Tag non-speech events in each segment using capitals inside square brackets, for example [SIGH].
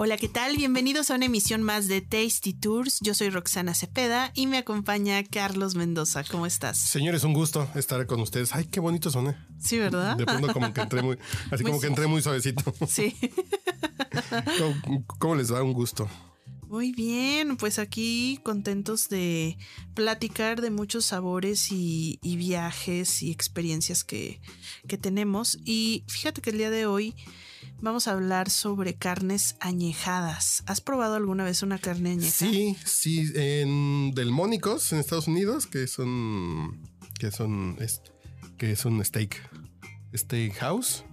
Hola, ¿qué tal? Bienvenidos a una emisión más de Tasty Tours. Yo soy Roxana Cepeda y me acompaña Carlos Mendoza. ¿Cómo estás? Señores, un gusto estar con ustedes. Ay, qué bonito soné. Sí, ¿verdad? De pronto como que entré muy, así [LAUGHS] como que entré muy suavecito. Sí. [LAUGHS] ¿Cómo, cómo les da un gusto? Muy bien, pues aquí contentos de platicar de muchos sabores y, viajes y experiencias que, que tenemos. Y fíjate que el día de hoy vamos a hablar sobre carnes añejadas. ¿Has probado alguna vez una carne añeja? Sí, sí, en Delmónicos, en Estados Unidos, que son, que son, que es un steak, steakhouse.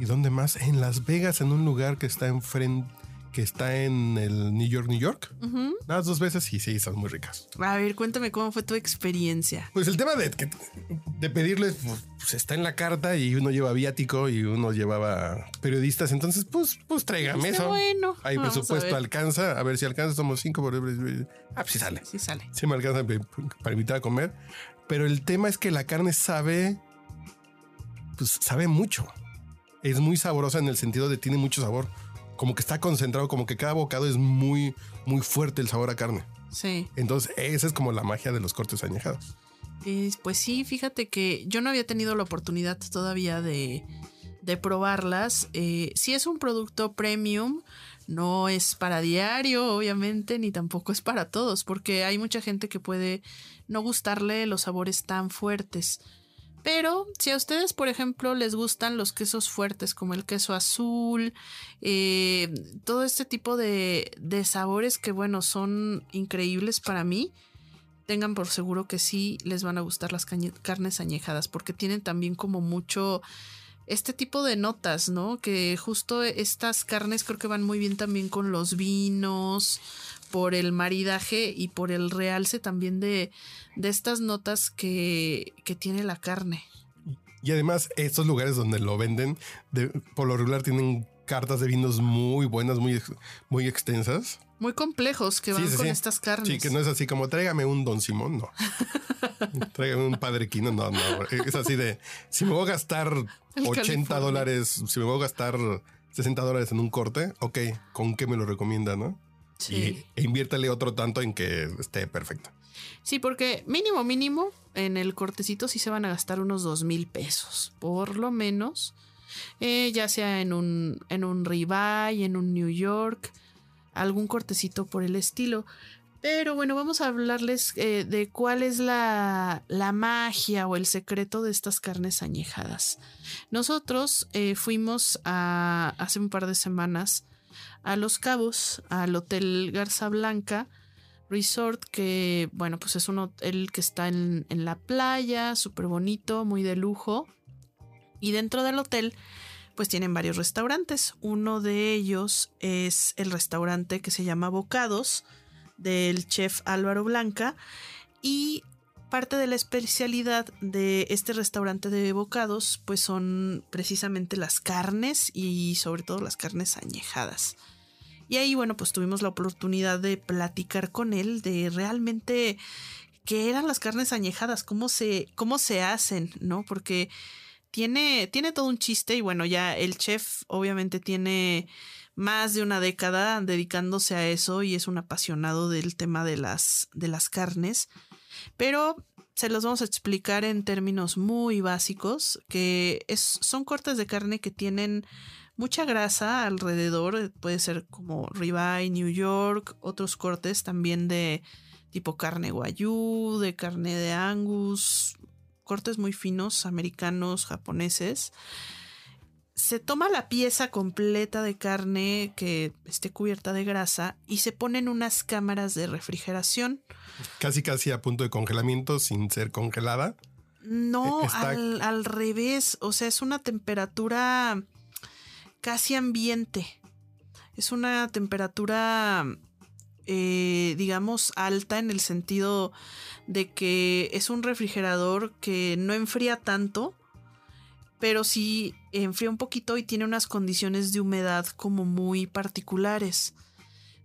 ¿Y dónde más? En Las Vegas, en un lugar que está enfrente, que está en el New York, New York. Ujú. Las dos veces y sí, son muy ricas. A ver, cuéntame cómo fue tu experiencia. Pues el tema de, de pedirles, pues, pues, está en la carta y uno lleva viático y uno llevaba periodisistas. Entonces, pues, pues tráigame Está eso. bueno. Hay presupuesto, alcanza. A ver si alcanza, somos cinco. Por... Ah, pues sí sale. Sí sale. Sí me alcanza para invitar a comer. Pero el tema es que la carne sabe, pues sabe mucho. Es muy sabrosa en el sentido de tiene mucho sabor. Como que está concentrado, como que cada bocado es muy, muy fuerte el sabor a carne. Sí. Entonces, esa es como la magia de los cortes añejados. Pues sí, fíjate que yo no había tenido la oportunidad todavía de, de probarlas. Eh, si es un producto premium, no es para diario, obviamente, ni tampoco es para todos, porque hay mucha gente que puede no gustarle los sabores tan fuertes. Pero si a ustedes, por ejemplo, les gustan los quesos fuertes, como el queso azul, eh, todo este tipo de, de sabores que, bueno, son increíbles para mí, tengan por seguro que sí les van a gustar las carnes añejadas, porque tienen también como mucho este tipo de notas, ¿no? Que justo estas carnes creo que van muy bien también con los vinos, por el maridaje y por el realce también de, de estas notas que, que tiene la carne. Y además, estos lugares donde lo venden, de, por lo regular tienen cartas de vinos muy buenas, muy, muy extensas. Muy complejos que van Sí, sí, con sí. estas carnes. Sí, que no es así como tráigame un Don Simón, no. [LAUGHS] tráigame un Padre Quino, no, no. Es así de si me voy a gastar El 80 California. dólares, si me voy a gastar 60 dólares en un corte, ok, ¿con qué me lo recomienda, no? Sí. Y, e inviértale otro tanto en que esté perfecto. Sí, porque mínimo, mínimo, en el cortecito sí se van a gastar unos dos mil pesos, por lo menos. Eh, ya sea en un, en un ribeye, en un New York, algún cortecito por el estilo. Pero bueno, vamos a hablarles eh, de cuál es la, la magia o el secreto de estas carnes añejadas. Nosotros eh, fuimos a, hace un par de semanas a Los Cabos, al Hotel Garza Blanca, Resort, que bueno, pues es un hotel que está en, en la playa, súper bonito, muy de lujo. Y dentro del hotel, pues tienen varios restaurantes. Uno de ellos es el restaurante que se llama Bocados, del chef Álvaro Blanca. Y parte de la especialidad de este restaurante de bocados, pues son precisamente las carnes y sobre todo las carnes añejadas. Y ahí, bueno, pues tuvimos la oportunidad de platicar con él de realmente qué eran las carnes añejadas, cómo se, cómo se hacen, ¿no? Porque tiene, tiene todo un chiste y bueno, ya el chef obviamente tiene más de una década dedicándose a eso y es un apasionado del tema de las, de las carnes. Pero se los vamos a explicar en términos muy básicos, que es, son cortes de carne que tienen mucha grasa alrededor, puede ser como ribeye, New York, otros cortes también de tipo carne guayú, de carne de angus, cortes muy finos, americanos, japoneses. Se toma la pieza completa de carne que esté cubierta de grasa y se ponen unas cámaras de refrigeración. Casi, casi a punto de congelamiento sin ser congelada. No, Eh, está- al, al revés. O sea, es una temperatura casi ambiente. Es una temperatura eh, digamos, alta en el sentido de que es un refrigerador que no enfría tanto, pero sí enfría un poquito y tiene unas condiciones de humedad como muy particulares.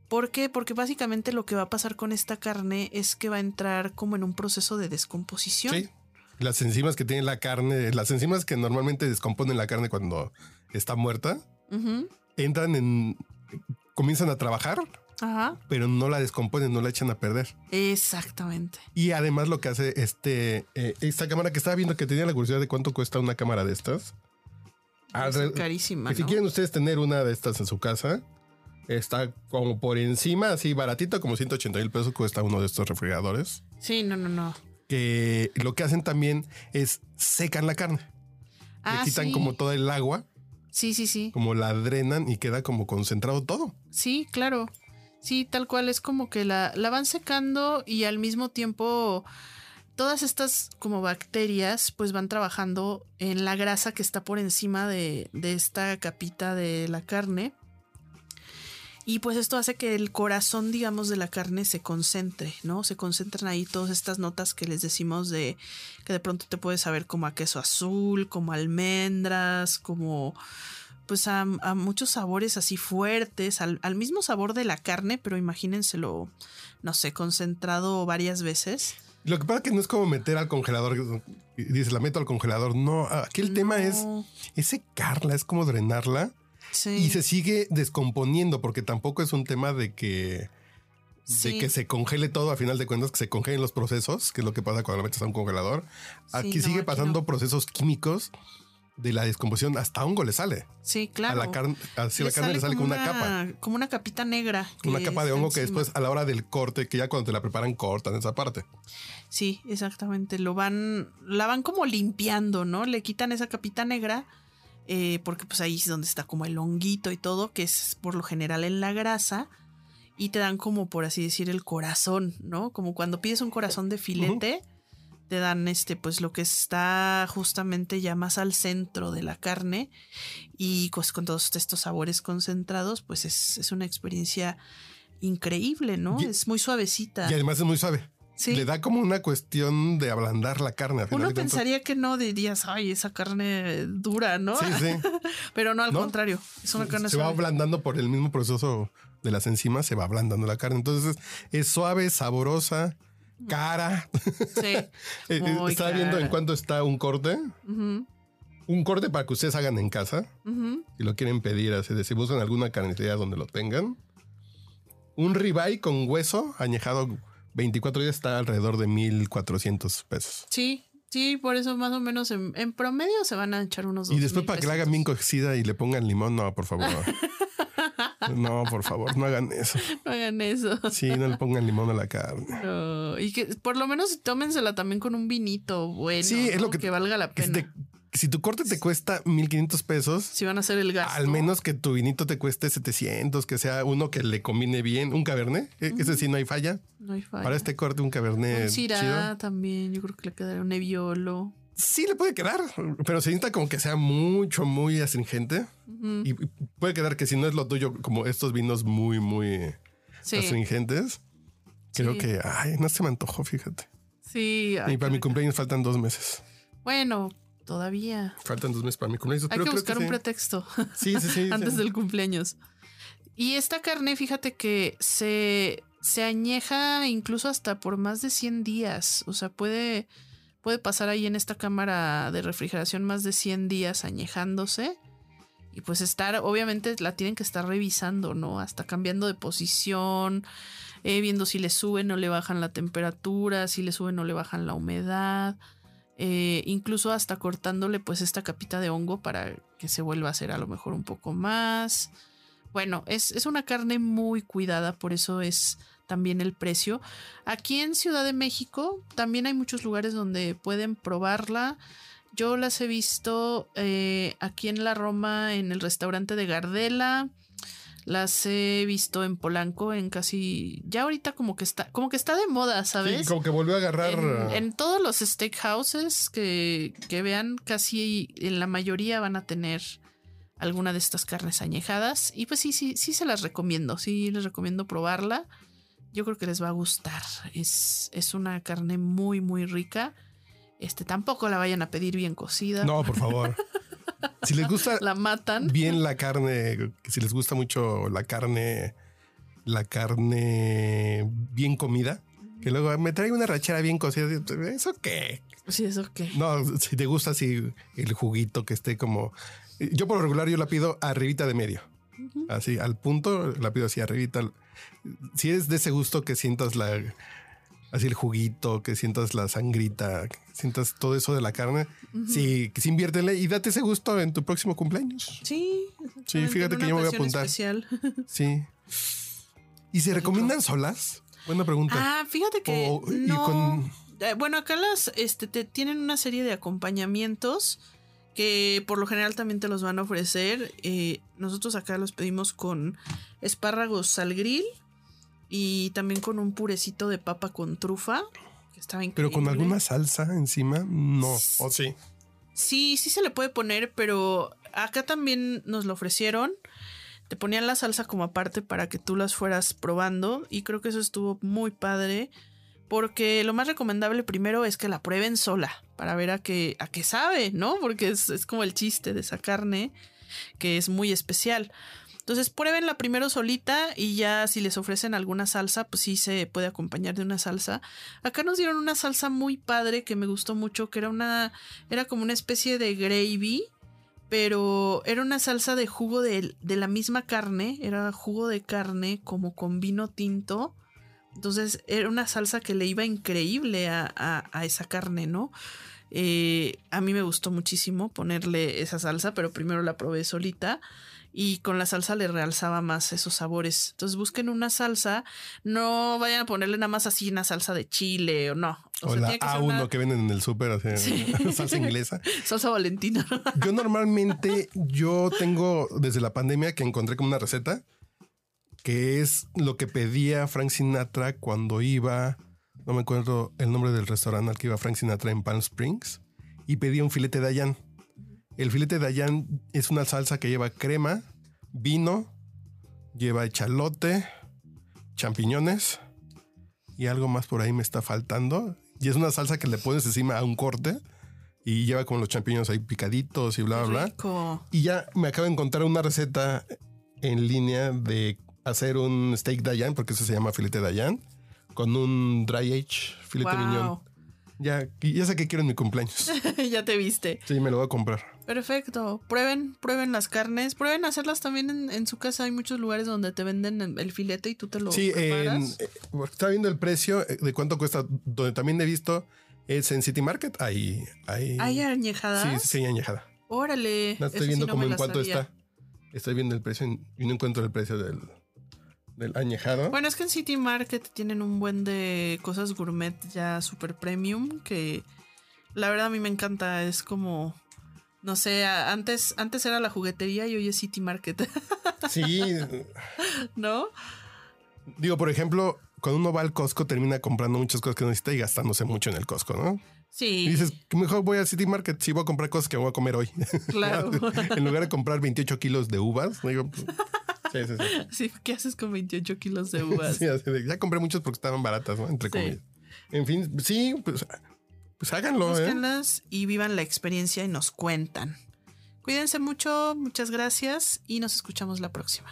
¿Por qué? Porque básicamente lo que va a pasar con esta carne es que va a entrar como en un proceso de descomposición. Sí. Las enzimas que tiene la carne, las enzimas que normalmente descomponen la carne cuando está muerta, entran en. comienzan a trabajar, Ajá. pero no la descomponen, no la echan a perder. Exactamente. Y además lo que hace este eh, esta cámara que estaba viendo que tenía la curiosidad de cuánto cuesta una cámara de estas. Es Alre- carísima. que si ¿no? quieren ustedes tener una de estas en su casa, está como por encima, así baratito, como 180 mil pesos cuesta uno de estos refrigeradores. Sí, no, no, no. Que lo que hacen también es secan la carne. Ah, Le quitan sí. como todo el agua, Sí, sí, sí. como la drenan y queda como concentrado todo. Sí, claro. Sí, tal cual es como que la, la van secando y al mismo tiempo todas estas como bacterias pues van trabajando en la grasa que está por encima de, de esta capita de la carne. Y pues esto hace que el corazón, digamos, de la carne se concentre, ¿no? Se concentran ahí todas estas notas que les decimos de que de pronto te puedes saber como a queso azul, como almendras, como pues a, a muchos sabores así fuertes, al, al mismo sabor de la carne, pero imagínenselo, no sé, concentrado varias veces. Lo que pasa es que no es como meter al congelador. y Dices, la meto al congelador. No, aquí el tema es, es secarla, es como drenarla. sí, Y se sigue descomponiendo porque tampoco es un tema de que, sí, de que se congele todo a final de cuentas, que se congelen los procesos, que es lo que pasa cuando la metes a un congelador. Aquí Sí, no, sigue aquí pasando no. procesos químicos de la descomposición. Hasta hongo le sale. sí, claro. A la carne, así la carne le sale como una, capa. Como una capita negra. Una capa de hongo que después a la hora del corte, que ya cuando te la preparan cortan esa parte. Sí, exactamente. Lo van, la van como limpiando, ¿no? Le quitan esa capita negra, eh, porque pues ahí es donde está como el honguito y todo, que es por lo general en la grasa, y te dan como, por así decir, el corazón, ¿no? Como cuando pides un corazón de filete, te dan este, pues lo que está justamente ya más al centro de la carne, y pues con todos estos sabores concentrados, pues es, es una experiencia increíble, ¿no? Y- es muy suavecita. Y además es muy suave. Sí. Le da como una cuestión de ablandar la carne. final Uno pensaría que no dirías, ay, esa carne dura, ¿no? Sí, sí. [LAUGHS] Pero no, al ¿No? contrario. Es una carne se va ablandando por el mismo proceso de las enzimas, se va ablandando la carne. Entonces es suave, saborosa, cara. Sí. [LAUGHS] Eh, Estaba viendo en cuánto está un corte. Un corte para que ustedes hagan en casa. ujú. Si lo quieren pedir, así de si buscan alguna carnicería donde lo tengan. Un ribeye con hueso añejado 24 días está alrededor de 1400 pesos. Sí, sí, por eso más o menos en, en promedio se van a echar unos Y 2000 después para que la hagan bien cocida y le pongan limón, no, por favor. [LAUGHS] No, por favor, no hagan eso. [LAUGHS] No hagan eso. Sí, no le pongan limón a la carne. No, Y que por lo menos tómensela también con un vinito bueno. Sí, es lo que- valga la pena. si tu corte te cuesta 1500 pesos, Si van a hacer el gasto. al menos que tu vinito te cueste 700, que sea uno que le combine bien, un cabernet, e- ese sí no hay falla. No hay falla. Para este corte un cabernet Un Syrah chido. también, yo creo que le quedaría un Nebbiolo. Sí le puede quedar, pero se necesita como que sea mucho, muy astringente. Y puede quedar que si no es lo tuyo, como estos vinos muy, muy Sí, astringentes. Creo que, ay, no se me antojó, fíjate. sí. ay, y para mi cumpleaños faltan dos meses. Bueno, todavía. Faltan dos meses para mi cumpleaños. Hay pero que buscar un sí. pretexto Sí, sí, sí. [LAUGHS] antes del cumpleaños. Y esta carne, fíjate que se, se añeja incluso hasta por más de 100 días. O sea, puede, puede pasar ahí en esta cámara de refrigeración más de 100 días añejándose. Y pues estar, obviamente la tienen que estar revisando, ¿no? Hasta cambiando de posición, eh, viendo si le suben o le bajan la temperatura, si le suben o le bajan la humedad. eh, incluso hasta cortándole pues esta capita de hongo para que se vuelva a hacer a lo mejor un poco más. Bueno, es, es una carne muy cuidada, por eso es también el precio. Aquí en Ciudad de México también hay muchos lugares donde pueden probarla. Yo las he visto eh, aquí en la Roma, en el restaurante de Gardela. Las he visto en Polanco, en casi. Ya ahorita como que está, como que está de moda, ¿sabes? Sí, como que volvió a agarrar. En, en todos los steakhouses que, que vean, casi en la mayoría van a tener alguna de estas carnes añejadas. Y pues sí, sí, sí se las recomiendo. Sí les recomiendo probarla. Yo creo que les va a gustar. Es, es una carne muy, muy rica. Este, tampoco la vayan a pedir bien cocida. No, por favor. [LAUGHS] Si les gusta La matan. bien la carne, si les gusta mucho la carne, la carne bien comida, que luego me trae una rachera bien cocida, ¿eso qué? Sí, eso qué. No, si te gusta así el juguito que esté como... Yo por lo regular yo la pido arribita de medio. Así, al punto, la pido así arribita. Si es de ese gusto que sientas la... Así el juguito, que sientas la sangrita, que sientas todo eso de la carne. Sí, que sí inviértele y date ese gusto en tu próximo cumpleaños. Sí. Sí, fíjate que yo me voy a apuntar. especial. Sí. ¿Y se recomiendan solas? Buena pregunta. Ah, fíjate que O- y no. con- Eh, bueno, acá las este te tienen una serie de acompañamientos que por lo general también te los van a ofrecer. Eh, nosotros acá los pedimos con espárragos al grill y también con un purecito de papa con trufa, que estaba Pero con increíble. alguna salsa encima, no. ¿O sí? Sí, sí se le puede poner, pero acá también nos lo ofrecieron. Te ponían la salsa como aparte para que tú las fueras probando y creo que eso estuvo muy padre porque lo más recomendable primero es que la prueben sola para ver a qué, a qué sabe, ¿no? Porque es, es como el chiste de esa carne que es muy especial. Entonces pruébenla primero solita y ya si les ofrecen alguna salsa, pues sí se puede acompañar de una salsa. Acá nos dieron una salsa muy padre que me gustó mucho, que era una, era como una especie de gravy, pero era una salsa de jugo de, de la misma carne, era jugo de carne como con vino tinto. Entonces era una salsa que le iba increíble a, a- a esa carne, ¿no? Eh, a mí me gustó muchísimo ponerle esa salsa, pero primero la probé solita y con la salsa le realzaba más esos sabores. Entonces busquen una salsa, no vayan a ponerle nada más así una salsa de chile o no. O, sea, la tiene que ser A1 una que venden en el súper, o sea, Sí. [LAUGHS] salsa inglesa. [LAUGHS] salsa valentina. Yo normalmente, yo tengo desde la pandemia que encontré como una receta que es lo que pedía Frank Sinatra cuando iba, no me acuerdo el nombre del restaurante al que iba Frank Sinatra en Palm Springs, y pedía un filete de Dayan. El filete de Dayan es una salsa que lleva crema, vino, lleva echalote, champiñones y algo más por ahí me está faltando. Y es una salsa que le pones encima a un corte y lleva como los champiñones ahí picaditos y bla, bla, bla. Y ya me acabo de encontrar una receta en línea de hacer un steak Dayan, porque eso se llama filete Dayan, con un dry age filete Wow. miñón. Ya, ya sé que quiero en mi cumpleaños. [LAUGHS] ya te viste. Sí, me lo voy a comprar. Perfecto. Prueben, prueben las carnes. Prueben hacerlas también en, en su casa. Hay muchos lugares donde te venden el filete y tú te lo Sí, preparas. eh, estaba viendo el precio eh, de cuánto cuesta, donde también he visto es en City Market. Ahí, ahí. ¿Hay añejadas? Sí, sí, añejada. Órale. No, estoy sí viendo no como en cuánto sabía. está. Estoy viendo el precio y no encuentro el precio del, del añejado. Bueno, es que en City Market tienen un buen de cosas gourmet ya super premium que la verdad a mí me encanta. Es como, no sé, antes, antes era la juguetería y hoy es City Market, [LAUGHS] Sí, ¿no? Digo, por ejemplo, cuando uno va al Costco termina comprando muchas cosas que no necesita y gastándose mucho en el Costco, ¿no? Sí, Y dices, mejor voy al City Market si voy a comprar cosas que voy a comer hoy. [LAUGHS] claro. en lugar de comprar 28 kilos de uvas, digo, pues, sí, sí, sí. sí, [LAUGHS] ¿qué haces con 28 kilos de [LAUGHS] uvas? Sí, ya compré muchas porque estaban baratas, ¿no? Entre comillas. En fin, sí, pues, pues háganlo, ¿eh? Búsquenlas y vivan la experiencia y nos cuentan. Cuídense mucho, muchas gracias y nos escuchamos la próxima.